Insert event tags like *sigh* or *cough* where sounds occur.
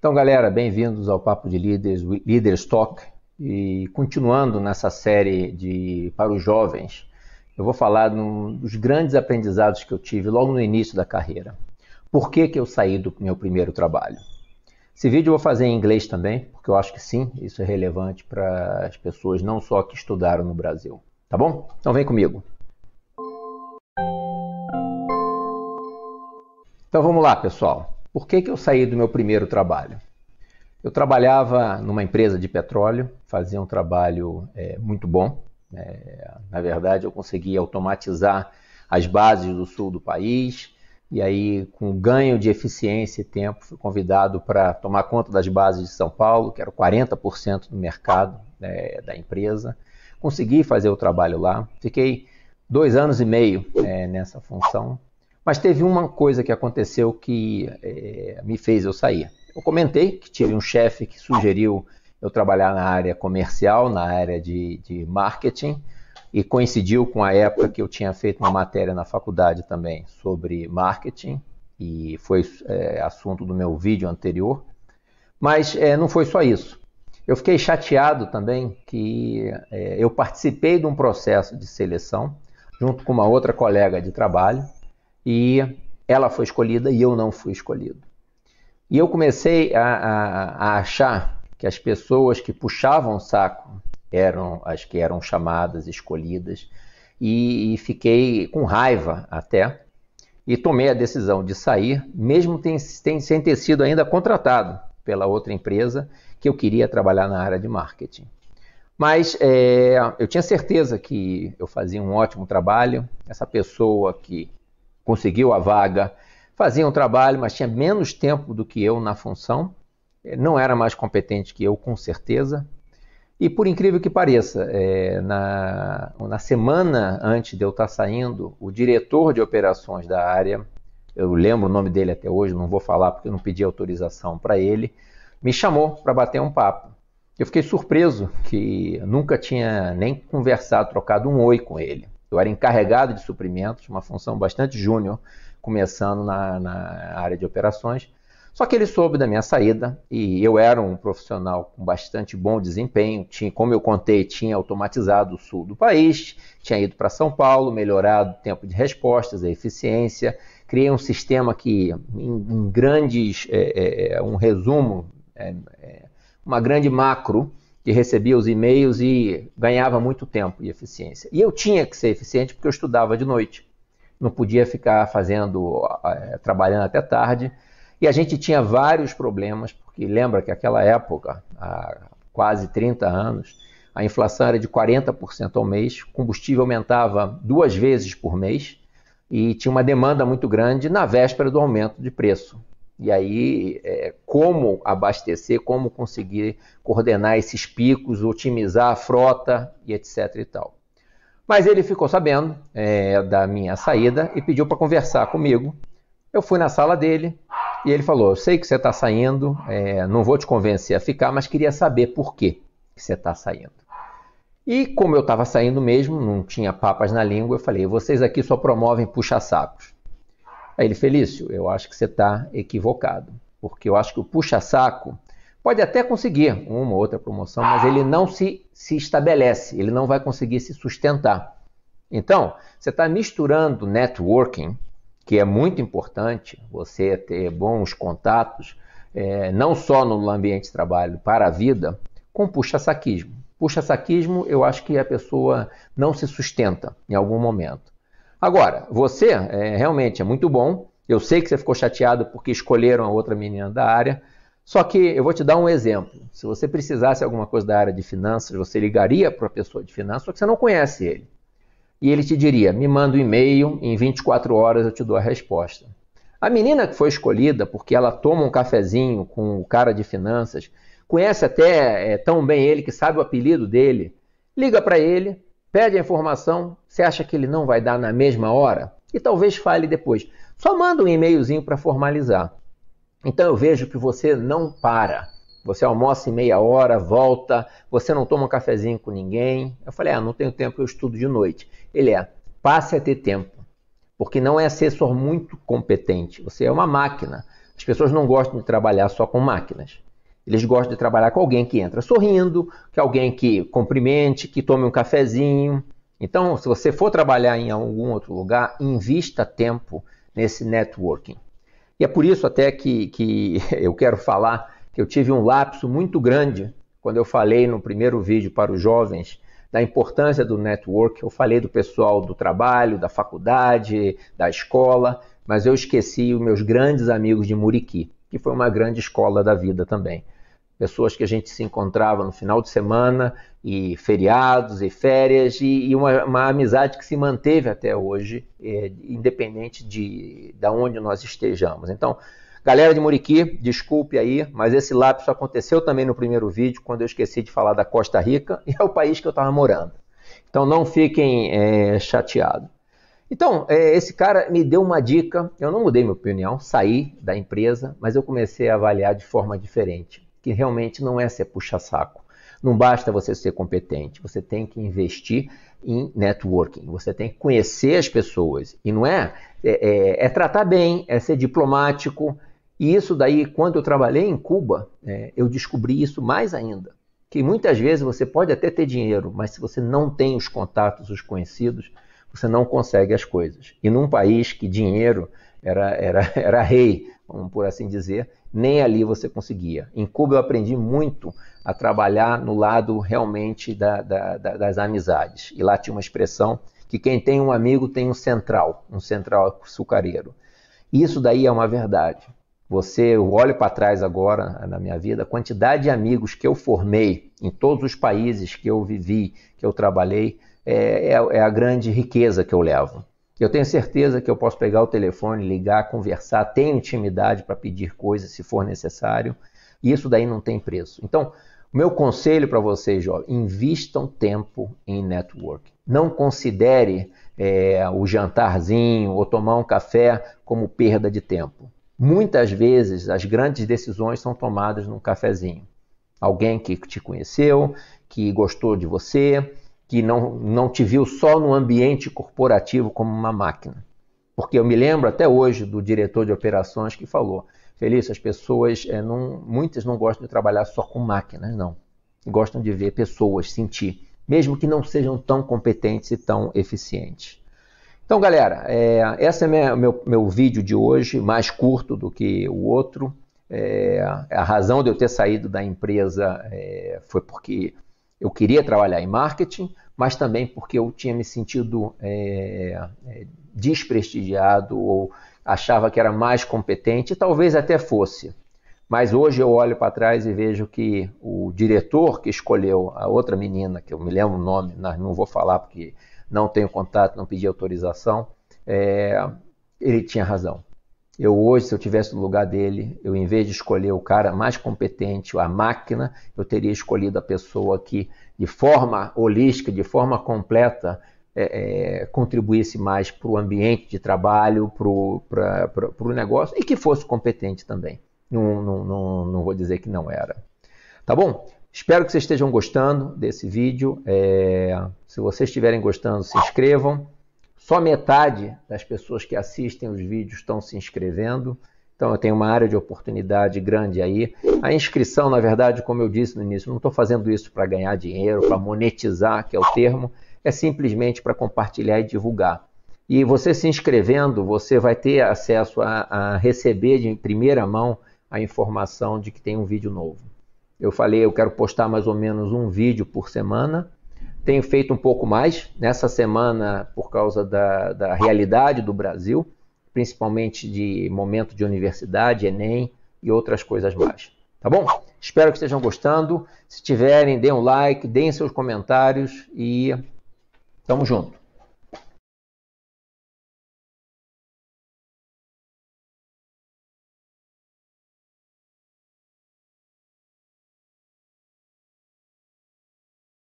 Então, galera, bem-vindos ao Papo de Líderes, Leaders Talk. E continuando nessa série de para os jovens, eu vou falar um dos grandes aprendizados que eu tive logo no início da carreira. Por que, que eu saí do meu primeiro trabalho? Esse vídeo eu vou fazer em inglês também, porque eu acho que sim, isso é relevante para as pessoas não só que estudaram no Brasil. Tá bom? Então vem comigo. Então vamos lá, pessoal. Por que, que eu saí do meu primeiro trabalho? Eu trabalhava numa empresa de petróleo, fazia um trabalho é, muito bom. É, na verdade, eu conseguia automatizar as bases do sul do país, e aí, com ganho de eficiência e tempo, fui convidado para tomar conta das bases de São Paulo, que era 40% do mercado né, da empresa. Consegui fazer o trabalho lá. Fiquei dois anos e meio é, nessa função. Mas teve uma coisa que aconteceu que é, me fez eu sair. Eu comentei que tive um chefe que sugeriu eu trabalhar na área comercial, na área de, de marketing, e coincidiu com a época que eu tinha feito uma matéria na faculdade também sobre marketing, e foi é, assunto do meu vídeo anterior. Mas é, não foi só isso. Eu fiquei chateado também que é, eu participei de um processo de seleção junto com uma outra colega de trabalho e ela foi escolhida e eu não fui escolhido. E eu comecei a, a, a achar que as pessoas que puxavam o saco eram as que eram chamadas, escolhidas, e, e fiquei com raiva até, e tomei a decisão de sair, mesmo tem, tem, sem ter sido ainda contratado pela outra empresa que eu queria trabalhar na área de marketing. Mas é, eu tinha certeza que eu fazia um ótimo trabalho. Essa pessoa que conseguiu a vaga fazia um trabalho, mas tinha menos tempo do que eu na função. Não era mais competente que eu, com certeza. E por incrível que pareça, é, na, na semana antes de eu estar saindo, o diretor de operações da área, eu lembro o nome dele até hoje, não vou falar porque eu não pedi autorização para ele, me chamou para bater um papo. Eu fiquei surpreso que nunca tinha nem conversado, trocado um oi com ele. Eu era encarregado de suprimentos, uma função bastante júnior, começando na, na área de operações. Só que ele soube da minha saída e eu era um profissional com bastante bom desempenho. Tinha, como eu contei, tinha automatizado o sul do país, tinha ido para São Paulo, melhorado o tempo de respostas, a eficiência, criei um sistema que, em, em grandes, é, é, é um resumo, é, é, uma grande macro que recebia os e-mails e ganhava muito tempo e eficiência. E eu tinha que ser eficiente porque eu estudava de noite, não podia ficar fazendo, é, trabalhando até tarde e a gente tinha vários problemas, porque lembra que aquela época, há quase 30 anos, a inflação era de 40% ao mês, combustível aumentava duas vezes por mês e tinha uma demanda muito grande na véspera do aumento de preço. E aí, é, como abastecer, como conseguir coordenar esses picos, otimizar a frota e etc e tal. Mas ele ficou sabendo é, da minha saída e pediu para conversar comigo. Eu fui na sala dele, e ele falou: Eu sei que você está saindo, é, não vou te convencer a ficar, mas queria saber por que você está saindo. E como eu estava saindo mesmo, não tinha papas na língua, eu falei: Vocês aqui só promovem puxa-sacos. Aí ele, Felício, eu acho que você está equivocado, porque eu acho que o puxa-saco pode até conseguir uma ou outra promoção, mas ele não se, se estabelece, ele não vai conseguir se sustentar. Então, você está misturando networking que é muito importante você ter bons contatos, é, não só no ambiente de trabalho, para a vida, com puxa-saquismo. Puxa-saquismo, eu acho que a pessoa não se sustenta em algum momento. Agora, você é, realmente é muito bom. Eu sei que você ficou chateado porque escolheram a outra menina da área. Só que eu vou te dar um exemplo. Se você precisasse alguma coisa da área de finanças, você ligaria para a pessoa de finanças, só que você não conhece ele e ele te diria: me manda um e-mail, em 24 horas eu te dou a resposta. A menina que foi escolhida porque ela toma um cafezinho com o cara de finanças, conhece até é, tão bem ele que sabe o apelido dele, liga para ele, pede a informação, você acha que ele não vai dar na mesma hora? E talvez fale depois. Só manda um e-mailzinho para formalizar. Então eu vejo que você não para. Você almoça em meia hora, volta, você não toma um cafezinho com ninguém. Eu falei, ah, não tenho tempo, eu estudo de noite. Ele é, passe a ter tempo, porque não é assessor muito competente, você é uma máquina. As pessoas não gostam de trabalhar só com máquinas. Eles gostam de trabalhar com alguém que entra sorrindo, que alguém que cumprimente, que tome um cafezinho. Então, se você for trabalhar em algum outro lugar, invista tempo nesse networking. E é por isso até que, que *laughs* eu quero falar que eu tive um lapso muito grande quando eu falei no primeiro vídeo para os jovens da importância do network. Eu falei do pessoal do trabalho, da faculdade, da escola, mas eu esqueci os meus grandes amigos de Muriqui, que foi uma grande escola da vida também. Pessoas que a gente se encontrava no final de semana, e feriados e férias, e, e uma, uma, amizade que se manteve até hoje, é, independente de, de onde nós estejamos. Então, galera de Muriqui, desculpe aí, mas esse lapso aconteceu também no primeiro vídeo, quando eu esqueci de falar da Costa Rica, *laughs* e é o país que eu estava morando. Então, não fiquem é, chateados. Então, é, esse cara me deu uma dica, eu não mudei minha opinião, saí da empresa, mas eu comecei a avaliar de forma diferente, que realmente não é ser puxa-saco. Não basta você ser competente, você tem que investir em networking, você tem que conhecer as pessoas. E não é, é, é, é tratar bem, é ser diplomático. E isso daí, quando eu trabalhei em Cuba, é, eu descobri isso mais ainda. Que muitas vezes você pode até ter dinheiro, mas se você não tem os contatos, os conhecidos, você não consegue as coisas. E num país que dinheiro era, era, *laughs* era rei, por assim dizer, nem ali você conseguia. Em Cuba eu aprendi muito a trabalhar no lado realmente da, da, da, das amizades. E lá tinha uma expressão que quem tem um amigo tem um central, um central açucareiro. Isso daí é uma verdade. Você, eu olho para trás agora na minha vida, a quantidade de amigos que eu formei em todos os países que eu vivi, que eu trabalhei, é, é, é, a grande riqueza que eu levo. Eu tenho certeza que eu posso pegar o telefone, ligar, conversar, tenho intimidade para pedir coisas se for necessário, e isso daí não tem preço. Então, meu conselho para vocês, jovens, invistam tempo em network. Não considere é, o jantarzinho ou tomar um café como perda de tempo. Muitas vezes as grandes decisões são tomadas num cafezinho. Alguém que te conheceu, que gostou de você, que não, não te viu só no ambiente corporativo como uma máquina. Porque eu me lembro até hoje do diretor de operações que falou: Felício, as pessoas, é, não, muitas não gostam de trabalhar só com máquinas, não. Gostam de ver pessoas, sentir, mesmo que não sejam tão competentes e tão eficientes. Então, galera, é, esse é o meu, meu vídeo de hoje, mais curto do que o outro. É, a razão de eu ter saído da empresa é, foi porque eu queria trabalhar em marketing, mas também porque eu tinha me sentido é, é, desprestigiado ou achava que era mais competente, talvez até fosse. Mas hoje eu olho para trás e vejo que o diretor que escolheu a outra menina, que eu me lembro o nome, não vou falar porque não tenho contato, não pedi autorização, é, ele tinha razão. Eu hoje, se eu tivesse no lugar dele, eu em vez de escolher o cara mais competente, a máquina, eu teria escolhido a pessoa que, de forma holística, de forma completa, é, é, contribuísse mais para o ambiente de trabalho, para o negócio e que fosse competente também. Não, não, não, não, vou dizer que não era. Tá bom? Espero que vocês estejam gostando desse vídeo. É, se vocês estiverem gostando, se inscrevam. Só metade das pessoas que assistem os vídeos estão se inscrevendo. Então eu tenho uma área de oportunidade grande aí. A inscrição, na verdade, como eu disse no início, não estou fazendo isso para ganhar dinheiro, para monetizar, que é o termo, é simplesmente para compartilhar e divulgar. E você se inscrevendo, você vai ter acesso a, a receber de primeira mão a informação de que tem um vídeo novo. Eu falei, eu quero postar mais ou menos um vídeo por semana. Tenho feito um pouco mais nessa semana por causa da, da realidade do Brasil, principalmente de momento de universidade, Enem e outras coisas mais. Tá bom? Espero que estejam gostando. Se tiverem, deem um like, deem seus comentários e tamo junto.